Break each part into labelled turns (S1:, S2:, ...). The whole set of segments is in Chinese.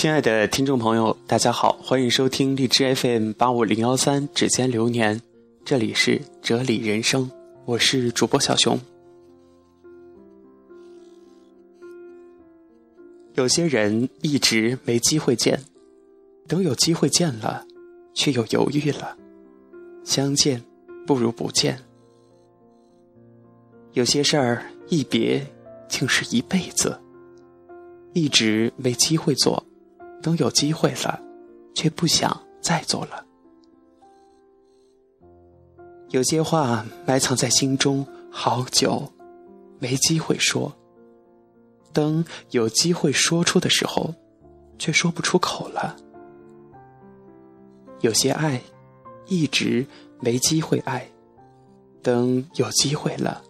S1: 亲爱的听众朋友，大家好，欢迎收听荔枝 FM 八五零幺三指尖流年，这里是哲理人生，我是主播小熊。有些人一直没机会见，等有机会见了，却又犹豫了，相见不如不见。有些事儿一别竟是一辈子，一直没机会做。等有机会了，却不想再做了。有些话埋藏在心中好久，没机会说。等有机会说出的时候，却说不出口了。有些爱一直没机会爱，等有机会了，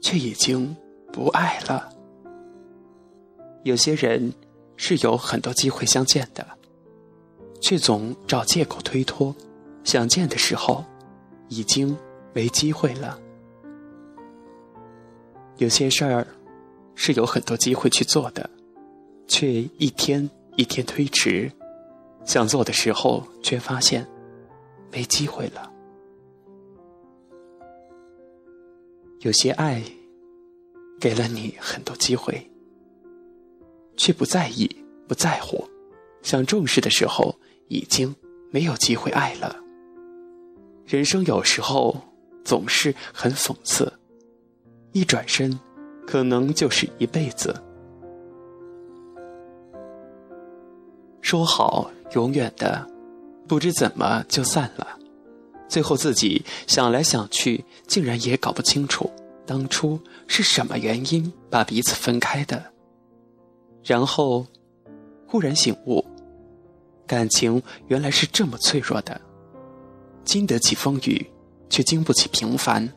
S1: 却已经不爱了。有些人。是有很多机会相见的，却总找借口推脱。想见的时候，已经没机会了。有些事儿是有很多机会去做的，却一天一天推迟。想做的时候，却发现没机会了。有些爱给了你很多机会。却不在意，不在乎，想重视的时候，已经没有机会爱了。人生有时候总是很讽刺，一转身，可能就是一辈子。说好永远的，不知怎么就散了，最后自己想来想去，竟然也搞不清楚当初是什么原因把彼此分开的。然后，忽然醒悟，感情原来是这么脆弱的，经得起风雨，却经不起平凡。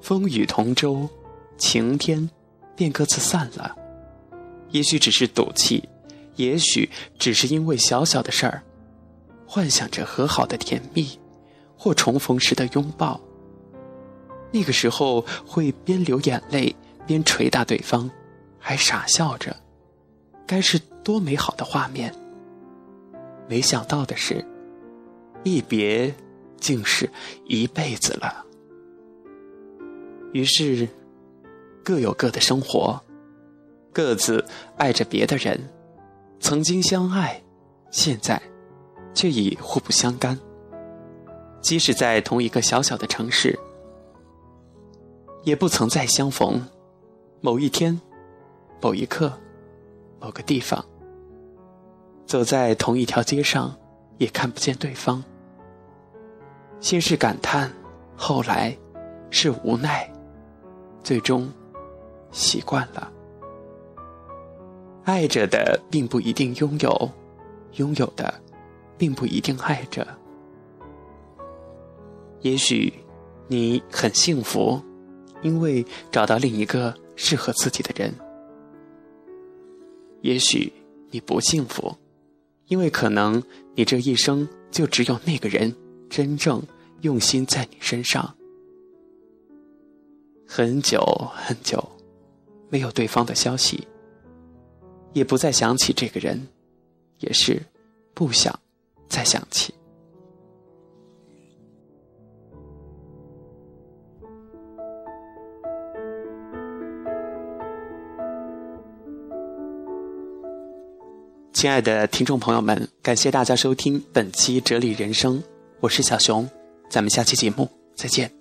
S1: 风雨同舟，晴天便各自散了。也许只是赌气，也许只是因为小小的事儿，幻想着和好的甜蜜，或重逢时的拥抱。那个时候会边流眼泪边捶打对方，还傻笑着。该是多美好的画面！没想到的是，一别竟是一辈子了。于是，各有各的生活，各自爱着别的人。曾经相爱，现在却已互不相干。即使在同一个小小的城市，也不曾再相逢。某一天，某一刻。某个地方，走在同一条街上，也看不见对方。先是感叹，后来是无奈，最终习惯了。爱着的并不一定拥有，拥有的并不一定爱着。也许你很幸福，因为找到另一个适合自己的人。也许你不幸福，因为可能你这一生就只有那个人真正用心在你身上。很久很久，没有对方的消息，也不再想起这个人，也是不想再想起。亲爱的听众朋友们，感谢大家收听本期《哲理人生》，我是小熊，咱们下期节目再见。